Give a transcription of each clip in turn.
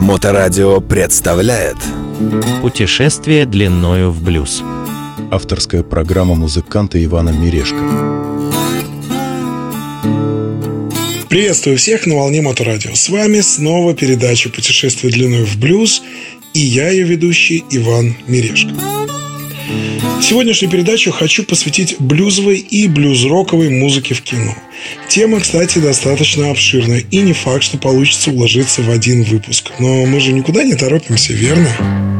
Моторадио представляет Путешествие длиною в блюз Авторская программа музыканта Ивана Мирешко Приветствую всех на волне Моторадио. С вами снова передача «Путешествие длиной в блюз» и я, ее ведущий Иван Мирешко. Сегодняшнюю передачу хочу посвятить блюзовой и блюз-роковой музыке в кино. Тема, кстати, достаточно обширная, и не факт, что получится уложиться в один выпуск. Но мы же никуда не торопимся, верно?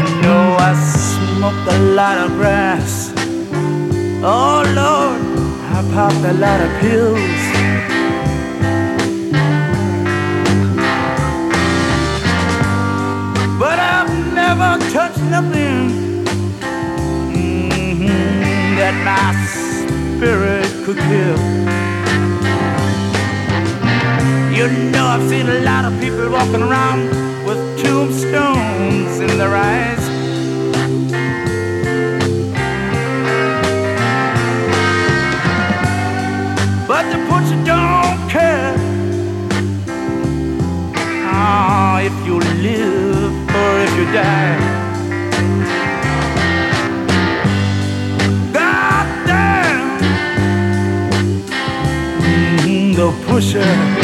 You know I smoked a lot of grass. Oh Lord, I popped a lot of pills. But I've never touched nothing mhm, that my spirit could kill. You know I've seen a lot of people walking around with tombstones in their eyes. But the butcher don't care ah, if you live or if you die. God damn, Mhm, the pusher.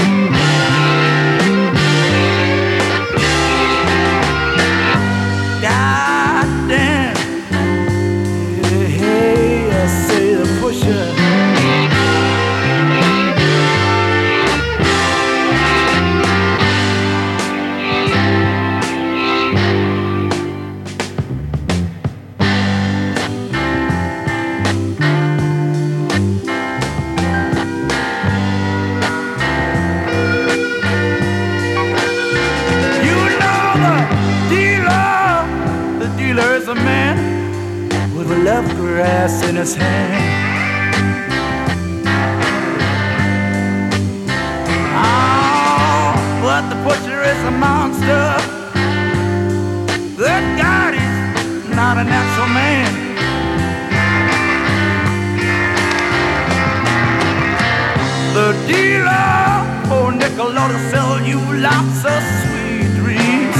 The dealer, oh nickel, ought to sell you lots of sweet dreams.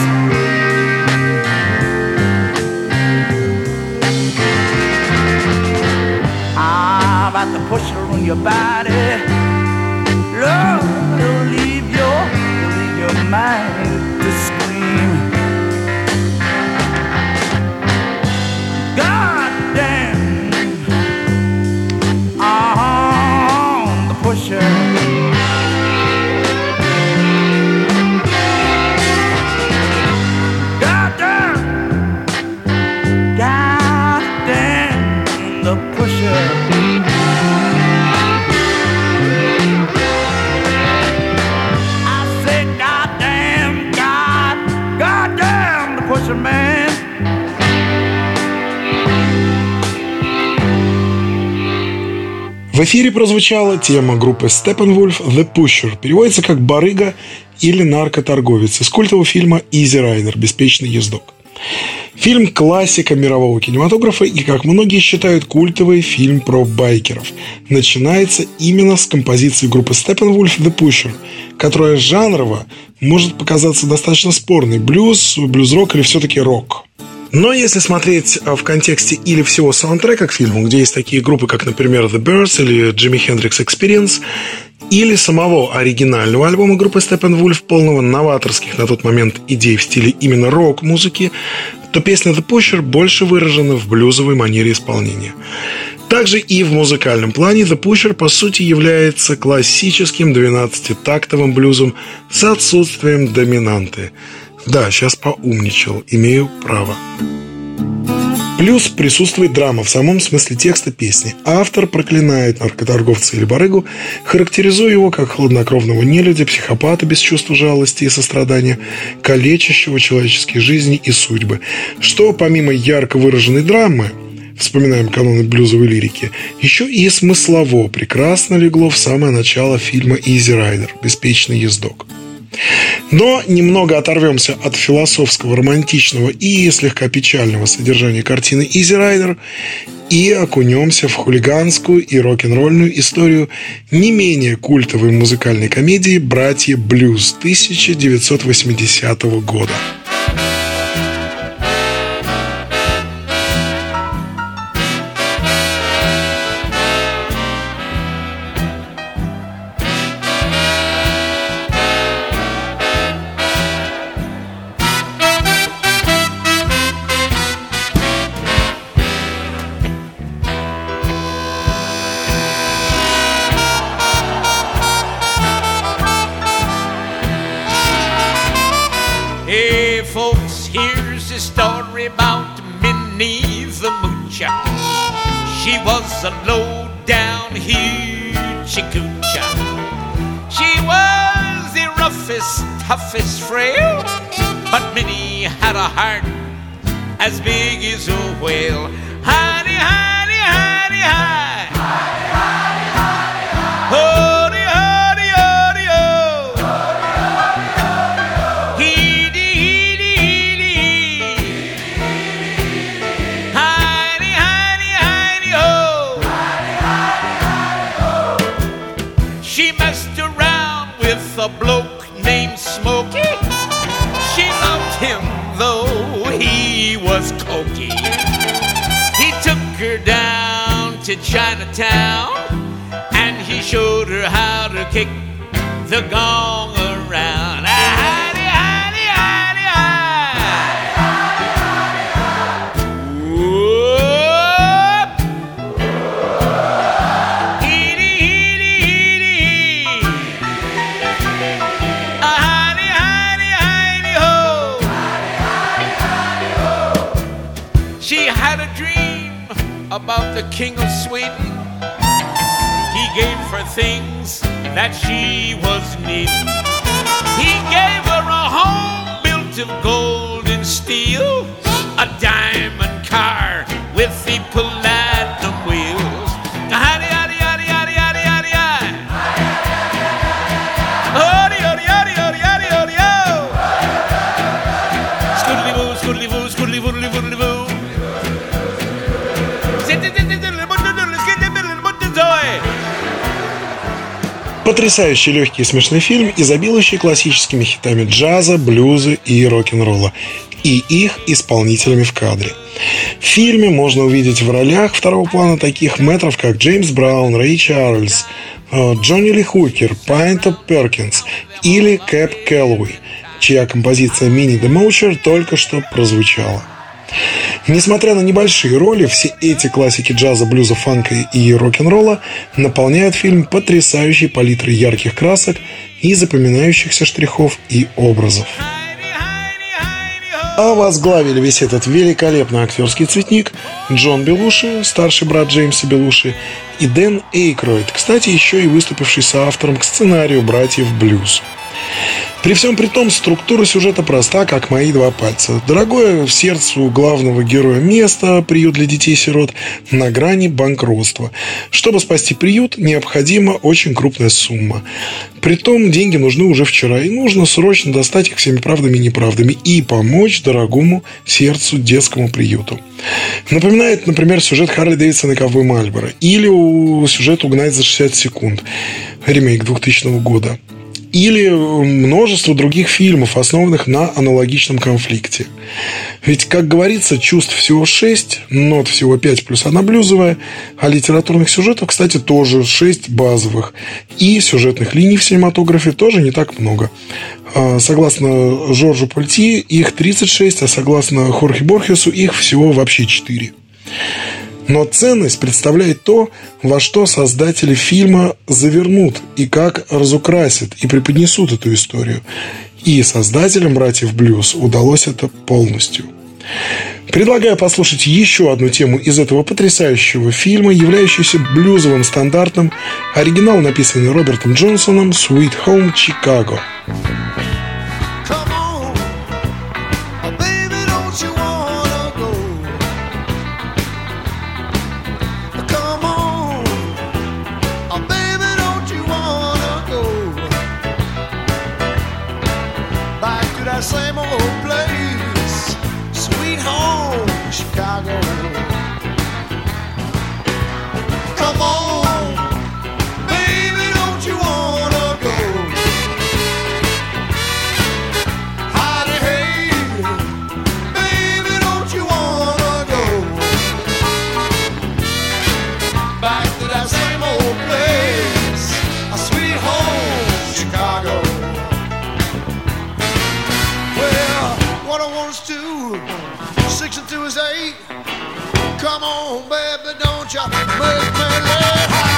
Ah, about the pusher on your body. Lord, it'll leave your, leave your mind В эфире прозвучала тема группы Steppenwolf «The Pusher». Переводится как «барыга» или «наркоторговец» из культового фильма «Изи Райдер. Беспечный ездок». Фильм – классика мирового кинематографа и, как многие считают, культовый фильм про байкеров. Начинается именно с композиции группы Steppenwolf «The Pusher», которая жанрово может показаться достаточно спорной. Блюз, блюз-рок или все-таки рок – но если смотреть а, в контексте или всего саундтрека к фильму, где есть такие группы, как, например, The Birds или Jimi Hendrix Experience, или самого оригинального альбома группы Steppenwolf, полного новаторских на тот момент идей в стиле именно рок-музыки, то песня The Pusher больше выражена в блюзовой манере исполнения. Также и в музыкальном плане The Pusher по сути является классическим 12-тактовым блюзом с отсутствием доминанты – да, сейчас поумничал, имею право. Плюс присутствует драма в самом смысле текста песни. Автор проклинает наркоторговца или барыгу, характеризуя его как хладнокровного нелюдя, психопата без чувства жалости и сострадания, калечащего человеческие жизни и судьбы. Что помимо ярко выраженной драмы, вспоминаем каноны блюзовой лирики, еще и смыслово прекрасно легло в самое начало фильма «Изи Райдер» «Беспечный ездок». Но немного оторвемся от философского, романтичного и слегка печального содержания картины «Изи Райдер» и окунемся в хулиганскую и рок-н-ролльную историю не менее культовой музыкальной комедии «Братья Блюз» 1980 года. is a whale. Chinatown, and he showed her how to kick the gong about the king of Sweden. He gave her things that she was needing. He gave her a home built of gold and steel, a diamond car with the platinum Потрясающий легкий и смешный фильм, изобилующий классическими хитами джаза, блюза и рок-н-ролла и их исполнителями в кадре. В фильме можно увидеть в ролях второго плана таких метров, как Джеймс Браун, Рэй Чарльз, э, Джонни Ли Хукер, Пайнта Перкинс или Кэп Келлоуи, чья композиция «Мини Демоучер» только что прозвучала. Несмотря на небольшие роли, все эти классики джаза, блюза, фанка и рок-н-ролла наполняют фильм потрясающей палитрой ярких красок и запоминающихся штрихов и образов. А возглавили весь этот великолепный актерский цветник Джон Белуши, старший брат Джеймса Белуши, и Дэн Эйкройд, кстати, еще и выступивший соавтором к сценарию «Братьев Блюз». При всем при том, структура сюжета проста, как мои два пальца. Дорогое в сердцу главного героя место, приют для детей-сирот, на грани банкротства. Чтобы спасти приют, необходима очень крупная сумма. Притом, деньги нужны уже вчера, и нужно срочно достать их всеми правдами и неправдами и помочь дорогому сердцу детскому приюту. Напоминает, например, сюжет Харли Дэвидсона и Ковбой Мальборо. Или сюжет «Угнать за 60 секунд». Ремейк 2000 года или множество других фильмов, основанных на аналогичном конфликте. Ведь, как говорится, чувств всего шесть, нот всего пять плюс одна блюзовая, а литературных сюжетов, кстати, тоже шесть базовых. И сюжетных линий в синематографе тоже не так много. А, согласно Жоржу Пальти, их 36, а согласно Хорхе Борхесу, их всего вообще 4. Но ценность представляет то, во что создатели фильма завернут и как разукрасят и преподнесут эту историю. И создателям «Братьев Блюз» удалось это полностью. Предлагаю послушать еще одну тему из этого потрясающего фильма, являющуюся блюзовым стандартом, оригинал, написанный Робертом Джонсоном «Sweet Home Chicago». one's two, six and two is eight. Come on, baby, don't you make me lay.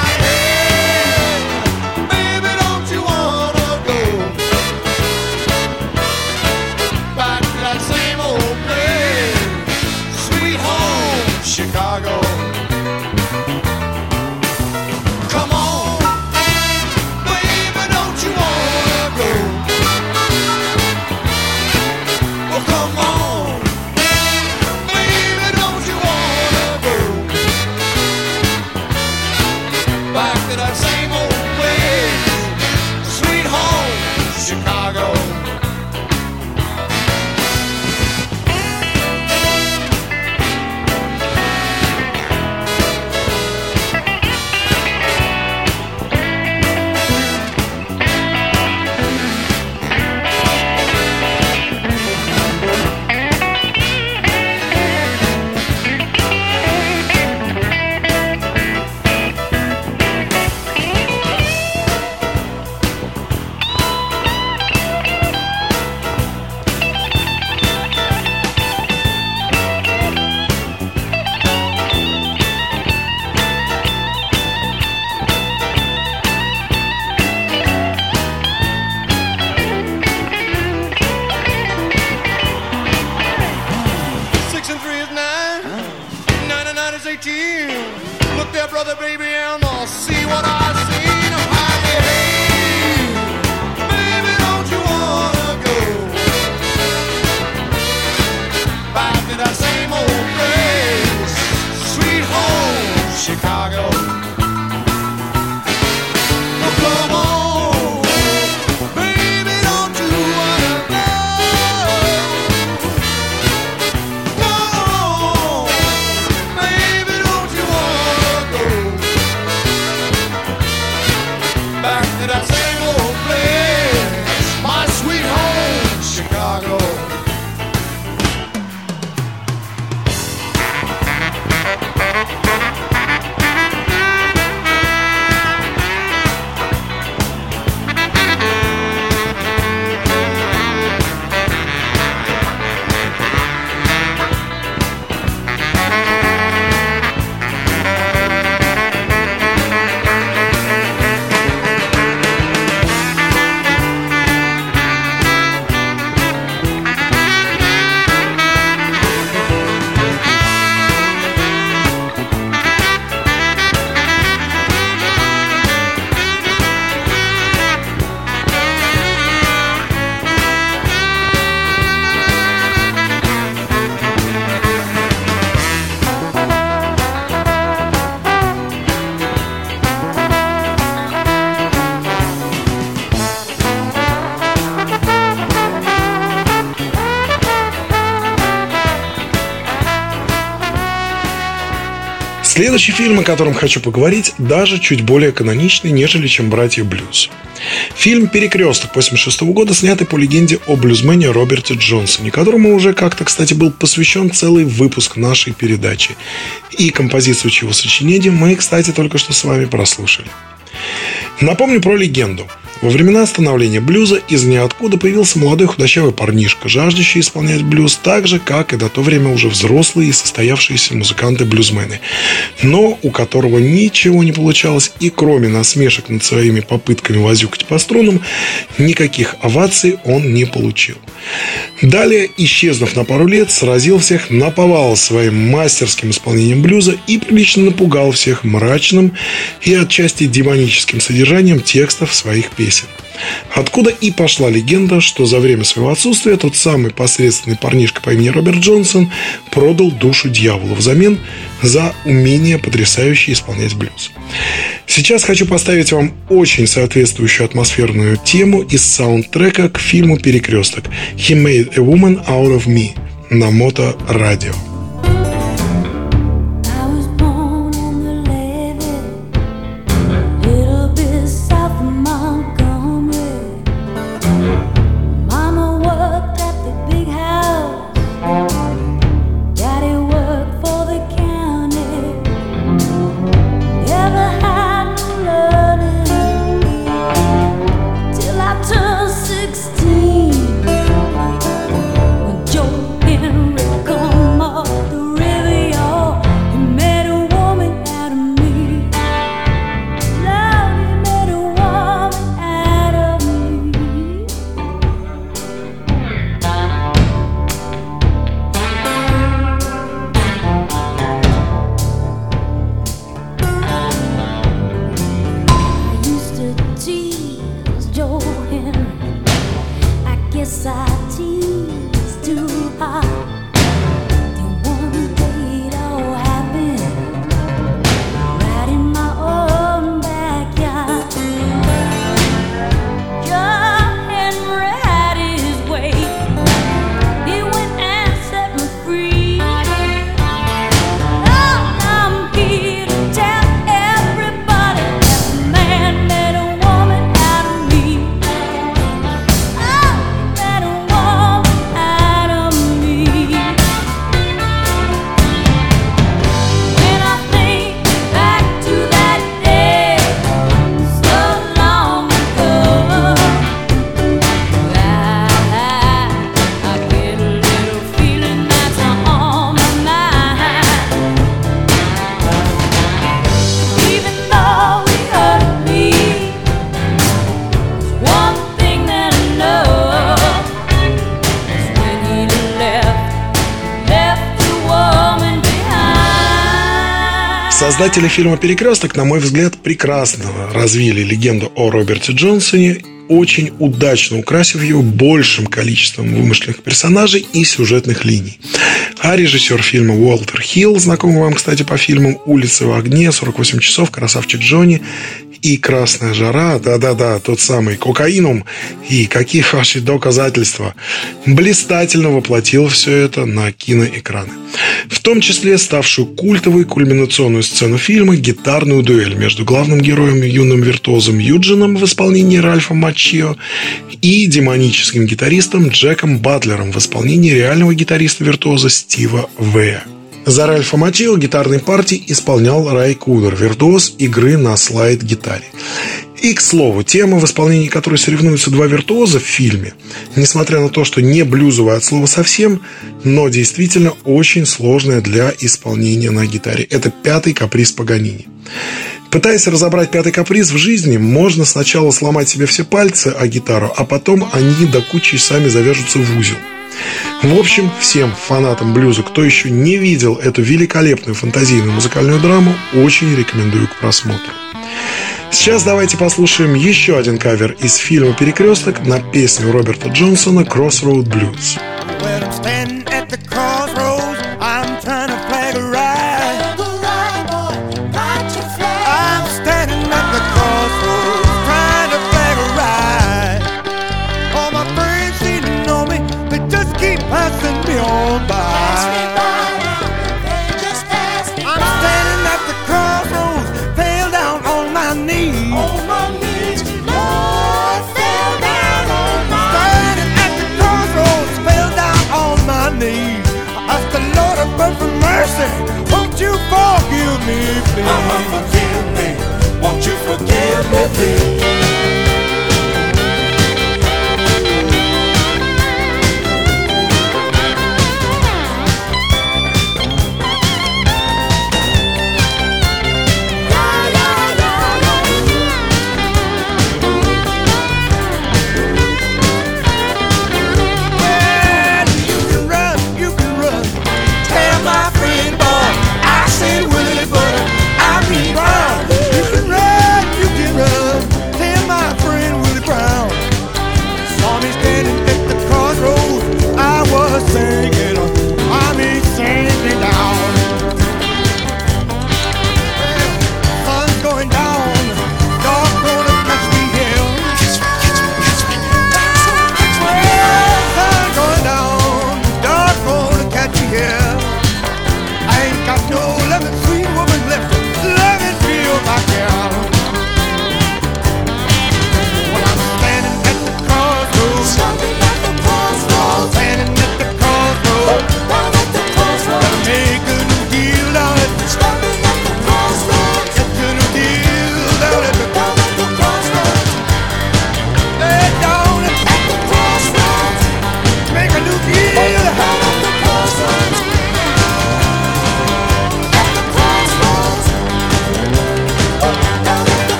Следующий фильм, о котором хочу поговорить, даже чуть более каноничный, нежели чем «Братья Блюз». Фильм «Перекресток» 86 года, снятый по легенде о блюзмене Роберте Джонсоне, которому уже как-то, кстати, был посвящен целый выпуск нашей передачи. И композицию чего сочинения мы, кстати, только что с вами прослушали. Напомню про легенду. Во времена становления блюза из ниоткуда появился молодой худощавый парнишка, жаждущий исполнять блюз так же, как и до то время уже взрослые и состоявшиеся музыканты-блюзмены, но у которого ничего не получалось и кроме насмешек над своими попытками возюкать по струнам, никаких оваций он не получил. Далее, исчезнув на пару лет, сразил всех наповал своим мастерским исполнением блюза и прилично напугал всех мрачным и отчасти демоническим содержанием текстов своих песен. Откуда и пошла легенда, что за время своего отсутствия тот самый посредственный парнишка по имени Роберт Джонсон продал душу дьяволу взамен за умение потрясающе исполнять блюз. Сейчас хочу поставить вам очень соответствующую атмосферную тему из саундтрека к фильму «Перекресток» «He made a woman out of me» на Мото Радио. Создатели фильма «Перекресток», на мой взгляд, прекрасно развили легенду о Роберте Джонсоне, очень удачно украсив его большим количеством вымышленных персонажей и сюжетных линий. А режиссер фильма Уолтер Хилл, знакомый вам, кстати, по фильмам «Улицы в огне», «48 часов», «Красавчик Джонни», и красная жара, да-да-да, тот самый кокаинум, и какие ваши доказательства, блистательно воплотил все это на киноэкраны. В том числе ставшую культовой кульминационную сцену фильма гитарную дуэль между главным героем юным виртуозом Юджином в исполнении Ральфа Мачио и демоническим гитаристом Джеком Батлером в исполнении реального гитариста-виртуоза Стива В. За Ральфа Матио гитарной партии исполнял Рай Кудер, виртуоз игры на слайд-гитаре. И, к слову, тема, в исполнении которой соревнуются два виртуоза в фильме, несмотря на то, что не блюзовая от слова совсем, но действительно очень сложная для исполнения на гитаре. Это пятый каприз Паганини. Пытаясь разобрать пятый каприз в жизни, можно сначала сломать себе все пальцы о гитару, а потом они до кучи сами завяжутся в узел. В общем, всем фанатам блюза, кто еще не видел эту великолепную фантазийную музыкальную драму, очень рекомендую к просмотру. Сейчас давайте послушаем еще один кавер из фильма «Перекресток» на песню Роберта Джонсона «Crossroad Blues».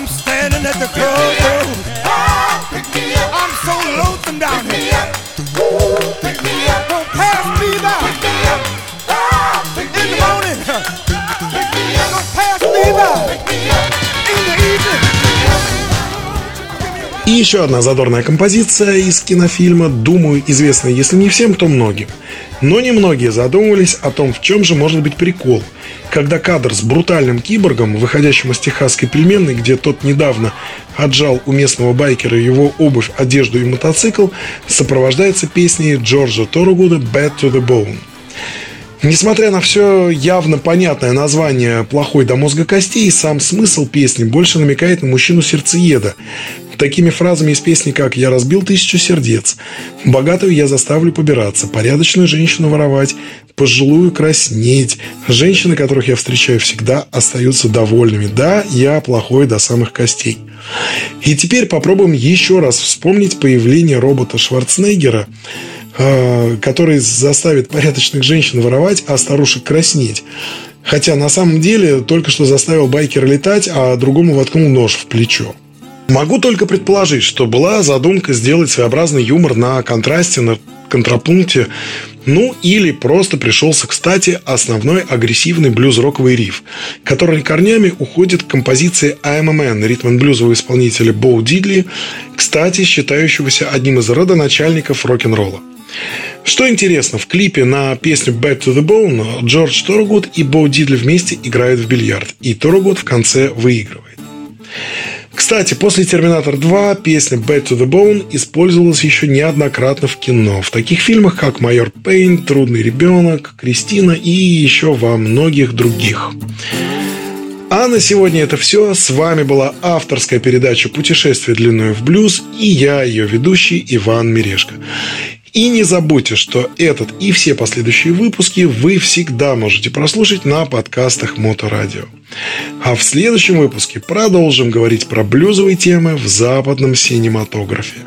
I'm standing at the crossroads. Pick me up. I'm so lonesome down here. Pick me up. Don't pass me by. Pick me up. In the morning. Pick me up. Don't pass me by. Pick me up. In the evening. И еще одна задорная композиция из кинофильма, думаю, известная, если не всем, то многим. Но немногие задумывались о том, в чем же может быть прикол, когда кадр с брутальным киборгом, выходящим из техасской пельменной, где тот недавно отжал у местного байкера его обувь, одежду и мотоцикл, сопровождается песней Джорджа Торгуда «Bad to the Bone». Несмотря на все явно понятное название «Плохой до мозга костей», сам смысл песни больше намекает на мужчину-сердцееда, такими фразами из песни, как «Я разбил тысячу сердец», «Богатую я заставлю побираться», «Порядочную женщину воровать», «Пожилую краснеть», «Женщины, которых я встречаю всегда, остаются довольными». Да, я плохой до самых костей. И теперь попробуем еще раз вспомнить появление робота Шварценеггера, э, который заставит порядочных женщин воровать, а старушек краснеть. Хотя на самом деле только что заставил байкера летать, а другому воткнул нож в плечо. Могу только предположить, что была задумка сделать своеобразный юмор на контрасте, на контрапункте, ну или просто пришелся кстати основной агрессивный блюз-роковый риф, который корнями уходит к композиции I'm a Man ритм-блюзового исполнителя Боу Дидли, кстати, считающегося одним из родоначальников рок-н-ролла. Что интересно, в клипе на песню Back to the Bone Джордж Торгуд и Боу Дидли вместе играют в бильярд, и Торгуд в конце выигрывает. Кстати, после «Терминатор 2» песня «Back to the Bone» использовалась еще неоднократно в кино. В таких фильмах, как «Майор Пейн», «Трудный ребенок», «Кристина» и еще во многих других. А на сегодня это все. С вами была авторская передача «Путешествие длиной в блюз» и я, ее ведущий Иван Мирешко. И не забудьте, что этот и все последующие выпуски вы всегда можете прослушать на подкастах Моторадио. А в следующем выпуске продолжим говорить про блюзовые темы в западном синематографе.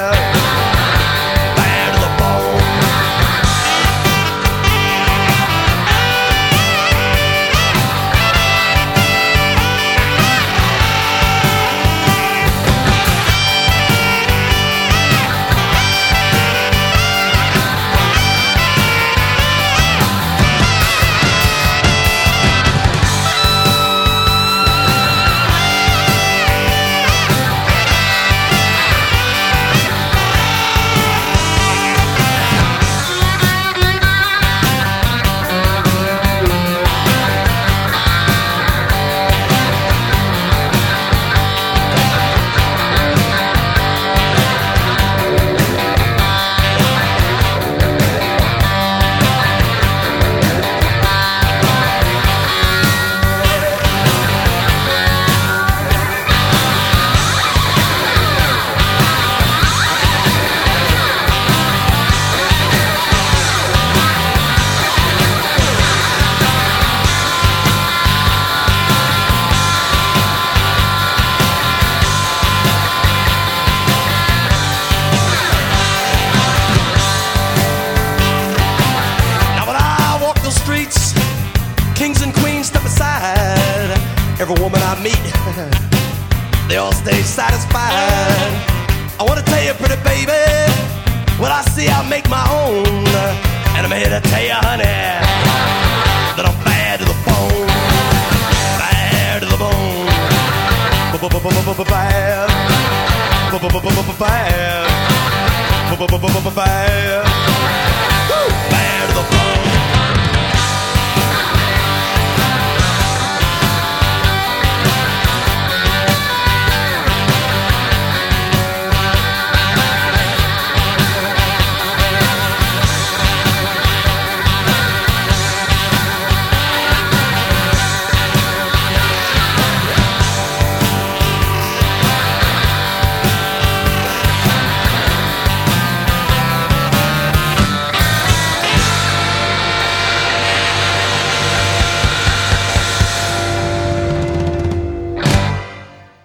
You, honey, that I'm bad to the bone. Bad to the bone. Bad. Bad. Bad.